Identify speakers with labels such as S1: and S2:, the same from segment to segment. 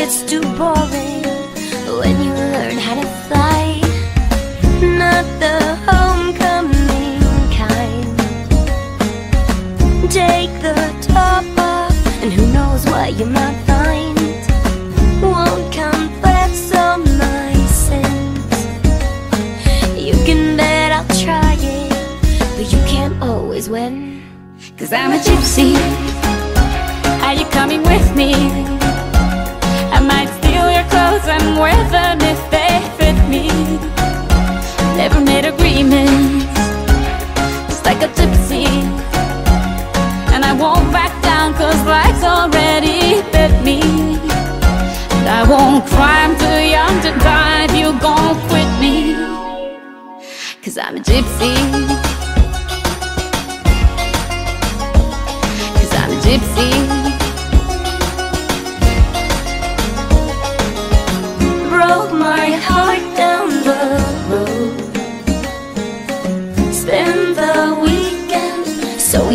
S1: gets too boring when you learn how to fly. Not the homecoming kind. Take the top off, and who knows what you might find. Won't confess all my sins. You can bet I'll try it, but you can't always win.
S2: Cause
S1: I'm a gypsy.
S2: Are you coming with me? Clothes and wear them if they fit me. Never made agreements, just like a gypsy. And I won't back down cause life's already bit me. And I won't cry, I'm too young to die if you gon' quit me. Cause I'm a gypsy. Cause
S1: I'm a
S2: gypsy.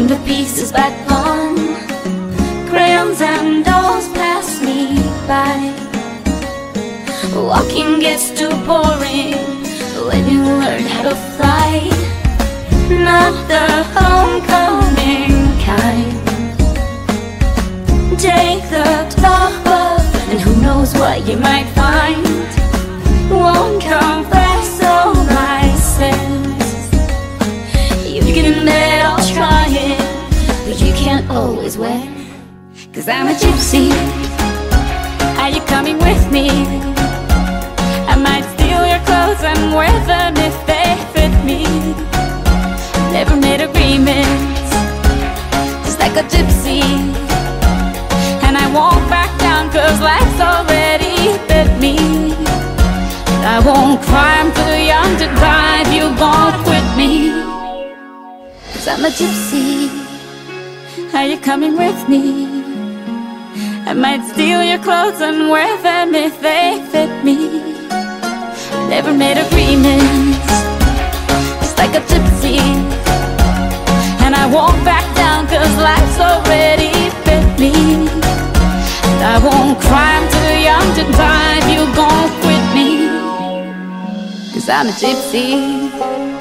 S1: Sewing the pieces back on. Crayons and dolls pass me by. Walking gets too boring when you learn how to fly. Not the homecoming kind. Take the top off, and who knows what you might find. Won't confess always win. Cause I'm a gypsy.
S2: Are you coming with me? I might steal your clothes and wear them if they fit me.
S1: Never
S2: made agreements, just like a gypsy. And I won't back down cause life's already bit me. I won't cry, I'm too young to die if you gon' quit me. Cause I'm a
S1: gypsy.
S2: Are you coming with me? I might steal your clothes and wear them if they fit me.
S1: Never made
S2: agreements, just like
S1: a gypsy.
S2: And I won't back down cause life's already fit me. And I won't cry, I'm too young to die if you gon' quit me. Cause I'm a gypsy.